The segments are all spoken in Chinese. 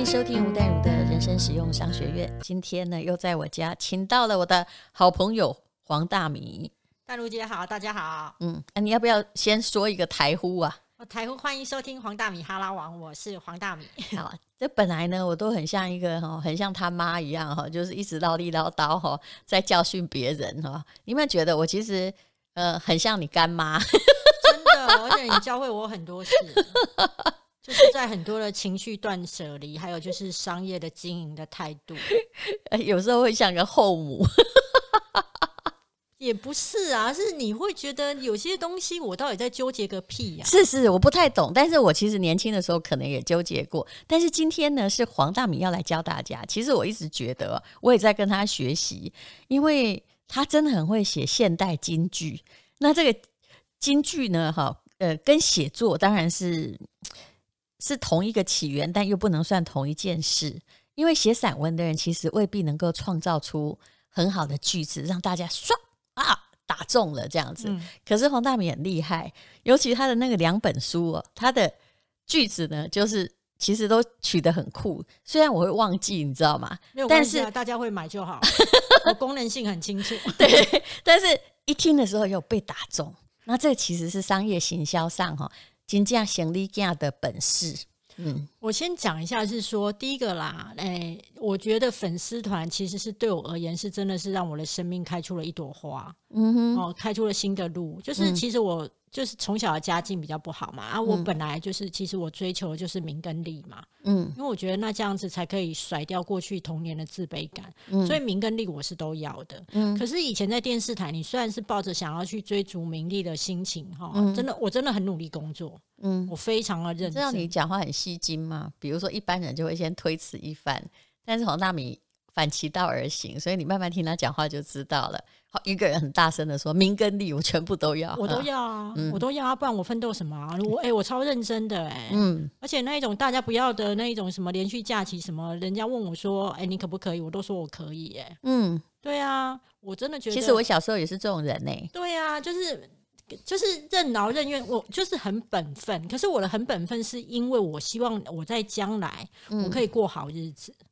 迎收听吴淡如的人生实用商学院。今天呢，又在我家请到了我的好朋友黄大米。淡如姐好，大家好。嗯，啊，你要不要先说一个台呼啊？我台呼欢迎收听黄大米哈拉王，我是黄大米。好，这本来呢，我都很像一个哈，很像他妈一样哈，就是一直唠里唠叨哈，在教训别人哈。你有没有觉得我其实呃很像你干妈？真的，而且你教会我很多事。就是在很多的情绪断舍离，还有就是商业的经营的态度，有时候会像个后母，也不是啊，是你会觉得有些东西我到底在纠结个屁呀？是是，我不太懂，但是我其实年轻的时候可能也纠结过，但是今天呢，是黄大米要来教大家。其实我一直觉得，我也在跟他学习，因为他真的很会写现代京剧。那这个京剧呢，哈，呃，跟写作当然是。是同一个起源，但又不能算同一件事。因为写散文的人其实未必能够创造出很好的句子，让大家唰啊打中了这样子。嗯、可是黄大米很厉害，尤其他的那个两本书哦，他的句子呢，就是其实都取得很酷。虽然我会忘记，你知道吗？没有关系啊，但是大家会买就好。我功能性很清楚。对，但是一听的时候有被打中。那这其实是商业行销上哈。金价行李架的本事，嗯，我先讲一下，是说第一个啦，哎、欸，我觉得粉丝团其实是对我而言是真的是让我的生命开出了一朵花，嗯哼，哦，开出了新的路，就是其实我。就是从小的家境比较不好嘛，啊，我本来就是，其实我追求的就是名跟利嘛，嗯，因为我觉得那这样子才可以甩掉过去童年的自卑感，嗯，所以名跟利我是都要的，嗯，可是以前在电视台，你虽然是抱着想要去追逐名利的心情，哈，真的，我真的很努力工作，嗯，我非常的认真。这样你讲话很吸睛嘛？比如说一般人就会先推辞一番，但是黄大米反其道而行，所以你慢慢听他讲话就知道了。好，一个人很大声的说：“名跟利，我全部都要，我都要啊，嗯、我都要啊，不然我奋斗什么啊？我哎、欸，我超认真的哎、欸，嗯，而且那一种大家不要的那一种什么连续假期什么，人家问我说：‘哎、欸，你可不可以？’我都说我可以、欸，哎，嗯，对啊，我真的觉得，其实我小时候也是这种人呢、欸，对啊，就是就是任劳任怨，我就是很本分。可是我的很本分，是因为我希望我在将来我可以过好日子。嗯”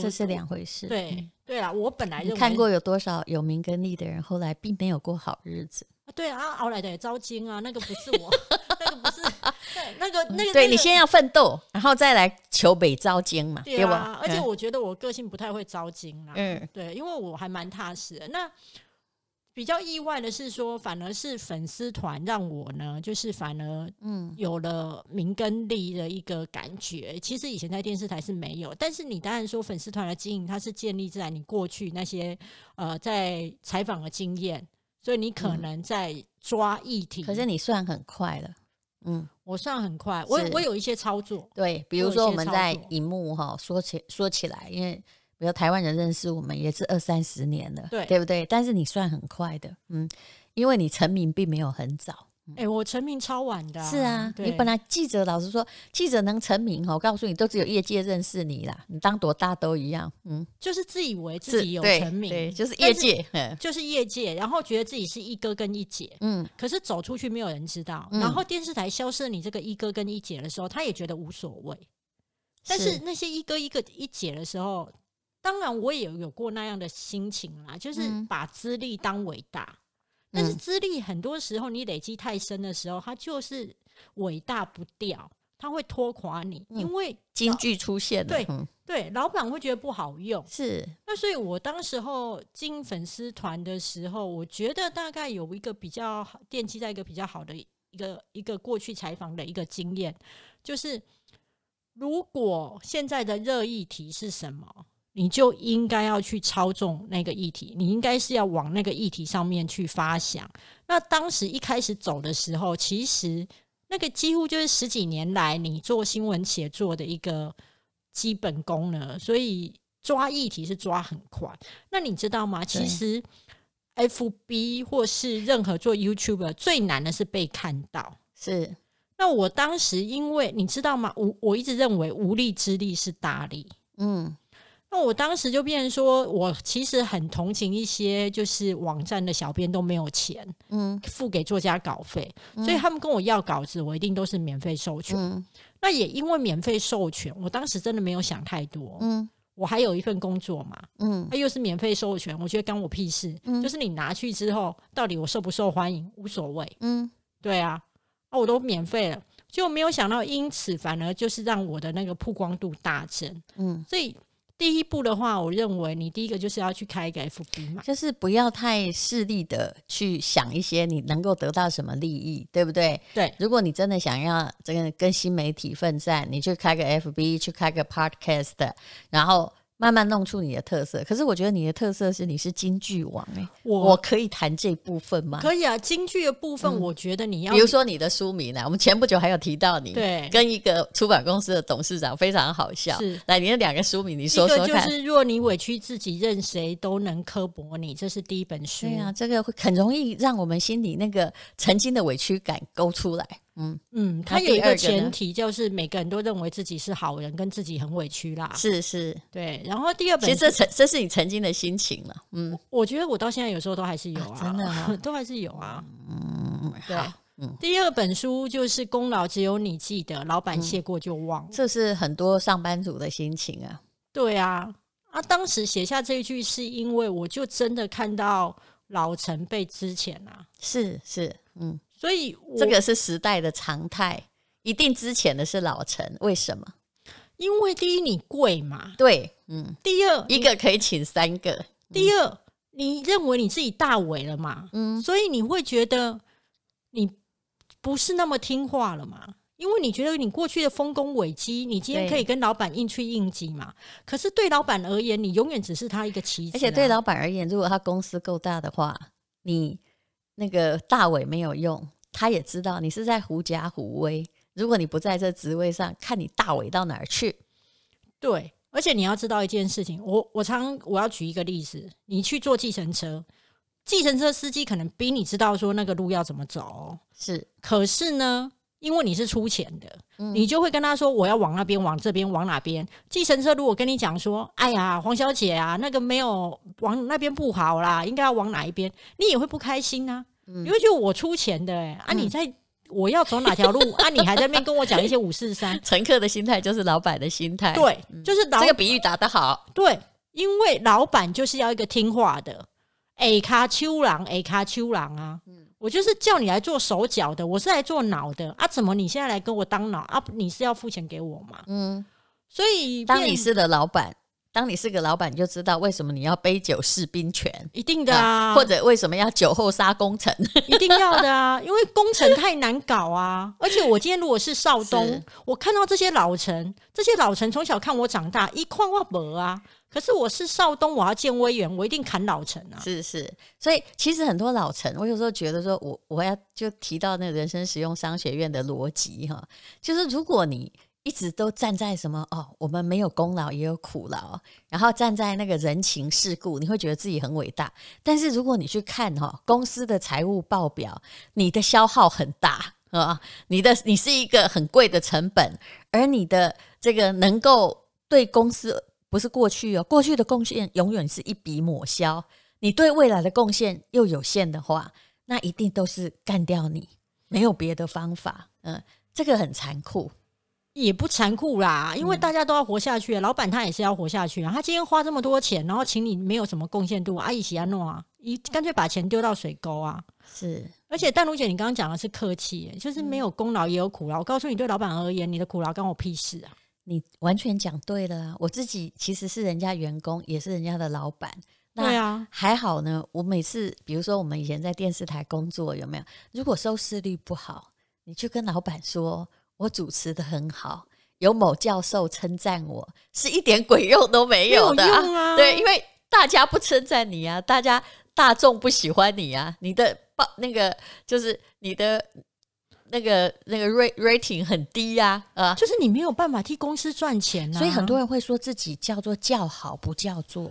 这是两回事。对、嗯、对啦，我本来认为看过有多少有名跟利的人，后来并没有过好日子。对啊，熬来的也糟精啊，那个不是我，那个不是，对，那个那个，对你先要奋斗，然后再来求北招金嘛，对吧？而且我觉得我个性不太会招金啦，嗯，对，因为我还蛮踏实的。那比较意外的是说，反而是粉丝团让我呢，就是反而嗯有了名跟利的一个感觉。嗯、其实以前在电视台是没有，但是你当然说粉丝团的经营，它是建立在你过去那些呃在采访的经验，所以你可能在抓议题。可是你算很快了，嗯，我算很快，我我有一些操作，对，比如说我们在荧幕哈说起说起来，因为。比如台湾人认识我们也是二三十年了，对对不对？但是你算很快的，嗯，因为你成名并没有很早，哎、欸，我成名超晚的、啊，是啊，你本来记者老实说，记者能成名，我告诉你，都只有业界认识你啦，你当多大都一样，嗯，就是自以为自己有成名，对，对，就是业界，是就是业界，然后觉得自己是一哥跟一姐，嗯，可是走出去没有人知道，嗯、然后电视台消失了你这个一哥跟一姐的时候，他也觉得无所谓，但是那些一哥一个一姐的时候。当然，我也有有过那样的心情啦，就是把资历当伟大，嗯、但是资历很多时候你累积太深的时候，它就是伟大不掉，它会拖垮你，因为金句出现了，对、嗯、对，老板会觉得不好用，是。那所以我当时候进粉丝团的时候，我觉得大概有一个比较好，奠基在一个比较好的一个一个过去采访的一个经验，就是如果现在的热议题是什么？你就应该要去操纵那个议题，你应该是要往那个议题上面去发想。那当时一开始走的时候，其实那个几乎就是十几年来你做新闻写作的一个基本功了，所以抓议题是抓很快。那你知道吗？其实 FB 或是任何做 YouTuber 最难的是被看到。是。那我当时因为你知道吗？我我一直认为无力之力是大力。嗯。那我当时就变成说，我其实很同情一些就是网站的小编都没有钱，嗯，付给作家稿费，嗯、所以他们跟我要稿子，我一定都是免费授权。嗯、那也因为免费授权，我当时真的没有想太多，嗯，我还有一份工作嘛，嗯，那又是免费授权，我觉得干我屁事，嗯，就是你拿去之后，到底我受不受欢迎无所谓，嗯，对啊，啊，我都免费了，就没有想到，因此反而就是让我的那个曝光度大增，嗯，所以。第一步的话，我认为你第一个就是要去开一个 FB 嘛，就是不要太势利的去想一些你能够得到什么利益，对不对？对，如果你真的想要这个跟新媒体奋战，你去开个 FB，去开个 Podcast，然后。慢慢弄出你的特色，可是我觉得你的特色是你是京剧王哎、欸，我我可以谈这部分吗？可以啊，京剧的部分，我觉得你要、嗯、比如说你的书名呢，我们前不久还有提到你，对，跟一个出版公司的董事长非常好笑，是来你的两个书名，你说说看。就是若你委屈自己，任谁都能刻薄你，这是第一本书。对啊，这个会很容易让我们心里那个曾经的委屈感勾出来。嗯嗯，他有一个前提，就是每个人都认为自己是好人，跟自己很委屈啦。是是，对。然后第二本，其实这曾这是你曾经的心情了。嗯，我觉得我到现在有时候都还是有啊，真的 都还是有啊。嗯，对。嗯，第二本书就是功劳只有你记得，老板谢过就忘。这是很多上班族的心情啊。对啊，啊，当时写下这一句是因为我就真的看到老陈被资遣啊。是是，嗯。所以这个是时代的常态，一定之前的是老陈，为什么？因为第一你贵嘛，对，嗯。第二一个可以请三个，第二你认为你自己大伟了嘛，嗯，所以你会觉得你不是那么听话了嘛，因为你觉得你过去的丰功伟绩，你今天可以跟老板硬去应急嘛，可是对老板而言，你永远只是他一个棋子，而且对老板而言，如果他公司够大的话，你。那个大伟没有用，他也知道你是在狐假虎威。如果你不在这职位上，看你大伟到哪儿去。对，而且你要知道一件事情，我我常我要举一个例子，你去坐计程车，计程车司机可能比你知道说那个路要怎么走，是。可是呢，因为你是出钱的，嗯、你就会跟他说我要往那边，往这边，往哪边。计程车如果跟你讲说，哎呀，黄小姐啊，那个没有往那边不好啦，应该要往哪一边，你也会不开心啊。嗯、因为就我出钱的、欸，啊，你在我要走哪条路，啊，你还在那边跟我讲一些五四三。乘客的心态就是老板的心态，对，就是老、嗯、这个比喻打得好，对，因为老板就是要一个听话的，A 卡秋郎，，A 卡秋郎啊。嗯我就是叫你来做手脚的，我是来做脑的啊！怎么你现在来跟我当脑啊？你是要付钱给我吗？嗯，所以当你是的老板，当你是个老板，你就知道为什么你要杯酒释兵权，一定的啊，啊！或者为什么要酒后杀功臣，一定要的啊！因为功臣太难搞啊！而且我今天如果是少东，我看到这些老臣，这些老臣从小看我长大，一块我没啊。可是我是少东，我要见威严，我一定砍老臣啊！是是，所以其实很多老臣，我有时候觉得说，我我要就提到那个人生实用商学院的逻辑哈，就是如果你一直都站在什么哦，我们没有功劳也有苦劳，然后站在那个人情世故，你会觉得自己很伟大。但是如果你去看哈公司的财务报表，你的消耗很大啊，你的你是一个很贵的成本，而你的这个能够对公司。不是过去哦，过去的贡献永远是一笔抹消。你对未来的贡献又有限的话，那一定都是干掉你，没有别的方法。嗯，这个很残酷，也不残酷啦，因为大家都要活下去，嗯、老板他也是要活下去啊。他今天花这么多钱，然后请你没有什么贡献度，阿姨喜安诺啊，你干脆把钱丢到水沟啊。是，而且淡如姐，你刚刚讲的是客气，就是没有功劳也有苦劳。我告诉你，对老板而言，你的苦劳关我屁事啊。你完全讲对了，我自己其实是人家员工，也是人家的老板。对啊，还好呢。我每次，比如说我们以前在电视台工作，有没有？如果收视率不好，你去跟老板说，我主持的很好，有某教授称赞我，是一点鬼用都没有的啊。啊对，因为大家不称赞你啊，大家大众不喜欢你啊，你的报那个就是你的。那个那个 rating 很低呀，啊，就是你没有办法替公司赚钱啊，所以很多人会说自己叫做叫好不叫座，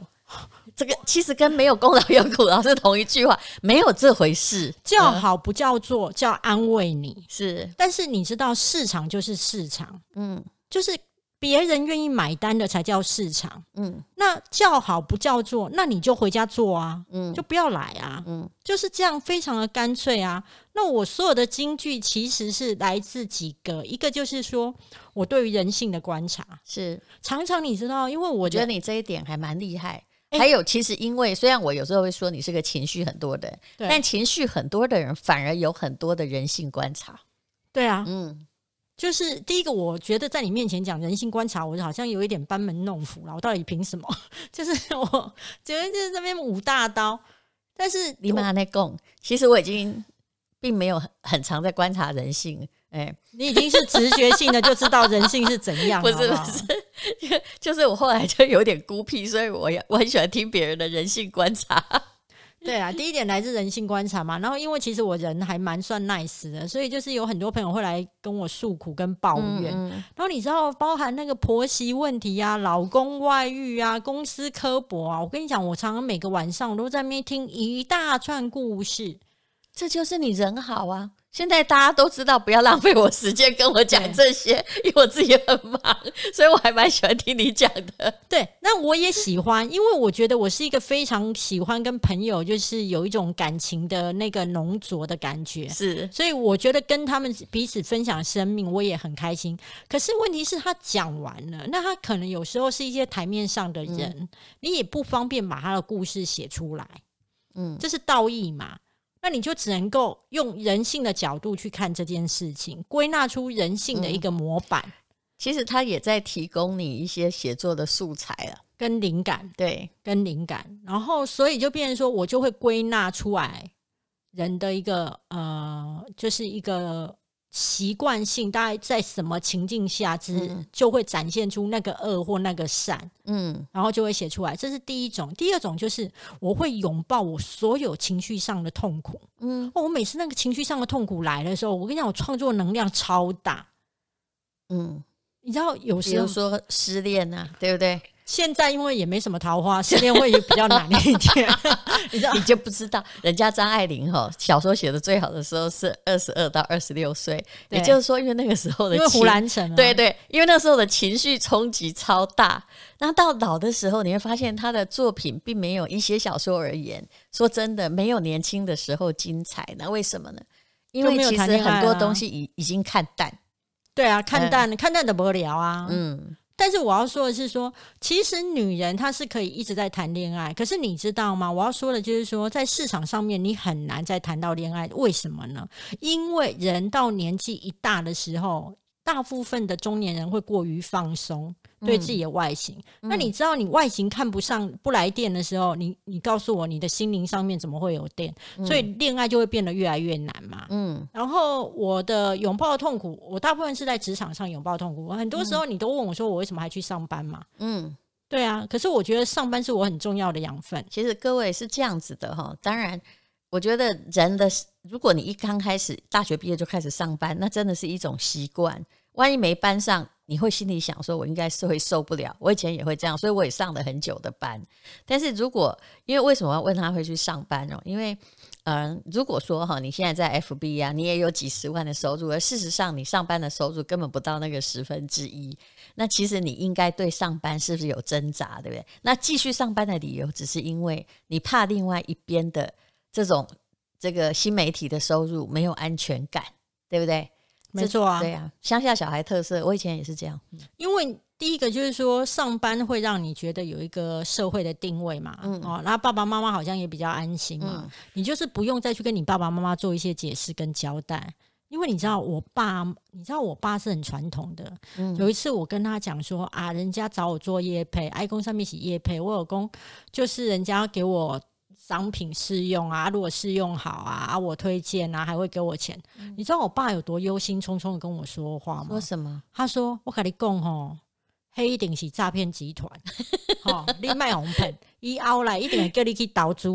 这个其实跟没有功劳有苦劳是同一句话，没有这回事，叫好不叫座，叫安慰你是，但是你知道市场就是市场，嗯，就是。别人愿意买单的才叫市场。嗯，那叫好不叫座，那你就回家做啊，嗯就不要来啊，嗯，就是这样，非常的干脆啊。那我所有的金句其实是来自几个，一个就是说我对于人性的观察，是常常你知道，因为我我觉得你这一点还蛮厉害。还有，其实因为虽然我有时候会说你是个情绪很多的人，但情绪很多的人反而有很多的人性观察。对啊，嗯，就是第一个，我觉得在你面前讲人性观察，我好像有一点班门弄斧了。我到底凭什么？就是我觉得就是这边舞大刀，但是你妈那共，其实我已经并没有很很常在观察人性。哎，你已经是直觉性的就知道人性是怎样，不是好好不是，就是我后来就有点孤僻，所以我也 我很喜欢听别人的人性观察。对啊，第一点来自人性观察嘛。然后因为其实我人还蛮算 nice 的，所以就是有很多朋友会来跟我诉苦跟抱怨。嗯嗯然后你知道，包含那个婆媳问题啊、老公外遇啊、公司刻薄啊，我跟你讲，我常常每个晚上我都在那边听一大串故事。这就是你人好啊！现在大家都知道，不要浪费我时间跟我讲这些，因为我自己很忙，所以我还蛮喜欢听你讲的。对，那我也喜欢，因为我觉得我是一个非常喜欢跟朋友就是有一种感情的那个浓浊的感觉，是，所以我觉得跟他们彼此分享生命，我也很开心。可是问题是，他讲完了，那他可能有时候是一些台面上的人，嗯、你也不方便把他的故事写出来，嗯，这是道义嘛。那你就只能够用人性的角度去看这件事情，归纳出人性的一个模板。嗯、其实他也在提供你一些写作的素材了，跟灵感，对，跟灵感。然后，所以就变成说，我就会归纳出来人的一个呃，就是一个。习惯性，大概在什么情境下之，嗯、就会展现出那个恶或那个善，嗯，然后就会写出来。这是第一种。第二种就是我会拥抱我所有情绪上的痛苦，嗯、哦，我每次那个情绪上的痛苦来的时候，我跟你讲，我创作能量超大，嗯，你知道，有时候说失恋啊，对不对？现在因为也没什么桃花，失恋会比较难一点。你知道，你就不知道人家张爱玲哈小说写的最好的时候是二十二到二十六岁，也就是说，因为那个时候的因为胡兰成，对对，因为那时候的情绪冲击超大。那到老的时候，你会发现他的作品并没有一些小说而言，说真的没有年轻的时候精彩。那为什么呢？因为其实很多东西已已经看淡。对啊，看淡，嗯、看淡的不聊啊。嗯。但是我要说的是说，其实女人她是可以一直在谈恋爱，可是你知道吗？我要说的就是说，在市场上面你很难再谈到恋爱，为什么呢？因为人到年纪一大的时候，大部分的中年人会过于放松。对自己的外形，嗯、那你知道你外形看不上不来电的时候，你你告诉我你的心灵上面怎么会有电？嗯、所以恋爱就会变得越来越难嘛。嗯，然后我的拥抱痛苦，我大部分是在职场上拥抱痛苦。很多时候你都问我说我为什么还去上班嘛？嗯，对啊。可是我觉得上班是我很重要的养分。其实各位是这样子的哈，当然，我觉得人的如果你一刚开始大学毕业就开始上班，那真的是一种习惯。万一没班上。你会心里想说，我应该是会受不了。我以前也会这样，所以我也上了很久的班。但是如果因为为什么要问他会去上班呢？因为，嗯、如果说哈，你现在在 FB 啊，你也有几十万的收入，而事实上你上班的收入根本不到那个十分之一。那其实你应该对上班是不是有挣扎，对不对？那继续上班的理由，只是因为你怕另外一边的这种这个新媒体的收入没有安全感，对不对？没错啊，对啊，乡下小孩特色，我以前也是这样。因为第一个就是说，上班会让你觉得有一个社会的定位嘛，嗯、哦，然后爸爸妈妈好像也比较安心嘛，嗯、你就是不用再去跟你爸爸妈妈做一些解释跟交代。因为你知道，我爸，你知道我爸是很传统的。嗯、有一次我跟他讲说啊，人家找我做业配，爱公上面写业配，我老公就是人家给我。商品试用啊，如果试用好啊，啊，我推荐啊，还会给我钱。嗯、你知道我爸有多忧心忡忡的跟我说话吗？说什么？他说：“我跟你讲吼，黑一定是诈骗集团，吼，你卖红喷，以后来一定会叫你去投资，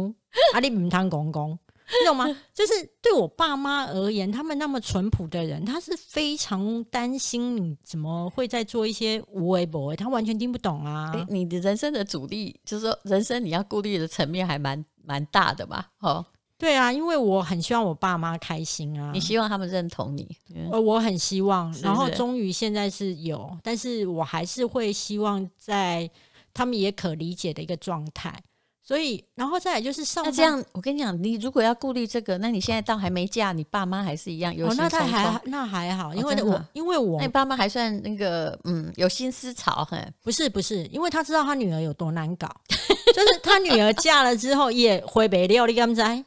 啊，你唔通公公，你懂吗？就是对我爸妈而言，他们那么淳朴的人，他是非常担心你怎么会在做一些无为不为，他完全听不懂啊。欸、你的人生的主力，就是说人生你要顾虑的层面还蛮。蛮大的吧，哦，对啊，因为我很希望我爸妈开心啊。你希望他们认同你？呃，我很希望。然后终于现在是有，但是我还是会希望在他们也可理解的一个状态。所以，然后再来就是上班。那这样，我跟你讲，你如果要顾虑这个，那你现在倒还没嫁，你爸妈还是一样有心。哦，那他还那还好，因为我、哦、因为我那你爸妈还算那个嗯有心思潮，很不是不是，因为他知道他女儿有多难搞，就是他女儿嫁了之后也回不了，你敢知？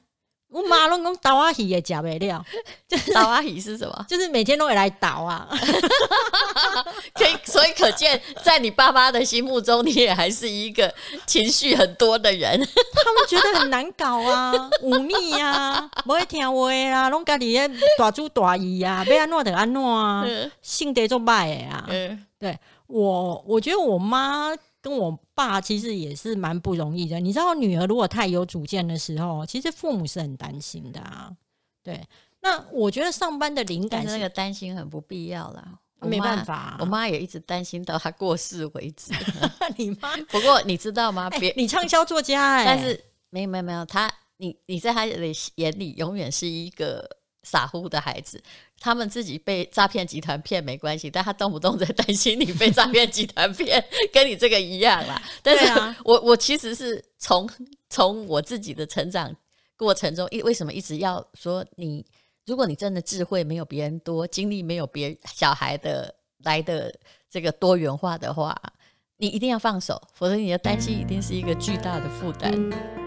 我妈拢讲倒阿喜也假不了，就是倒阿喜是什么？就是每天都会来倒啊。可以，所以可见，在你爸妈的心目中，你也还是一个情绪很多的人。他们觉得很难搞啊，忤逆呀，不会听话啊，拢家里大主大姨呀，要安怎就安怎啊，性格就坏的啊。嗯，对我，我觉得我妈。跟我爸其实也是蛮不容易的，你知道，女儿如果太有主见的时候，其实父母是很担心的啊。对，那我觉得上班的灵感是，那个担心很不必要啦，没办法啊，我妈也一直担心到她过世为止。你妈妈？不过你知道吗？别、欸，你畅销作家 哎、欸，但是没有没有没有，他你你在他的眼里永远是一个。傻乎的孩子，他们自己被诈骗集团骗没关系，但他动不动在担心你被诈骗集团骗，跟你这个一样啦。但是我我其实是从从我自己的成长过程中，一为什么一直要说你，如果你真的智慧没有别人多，经历没有别小孩的来的这个多元化的话，你一定要放手，否则你的担心一定是一个巨大的负担。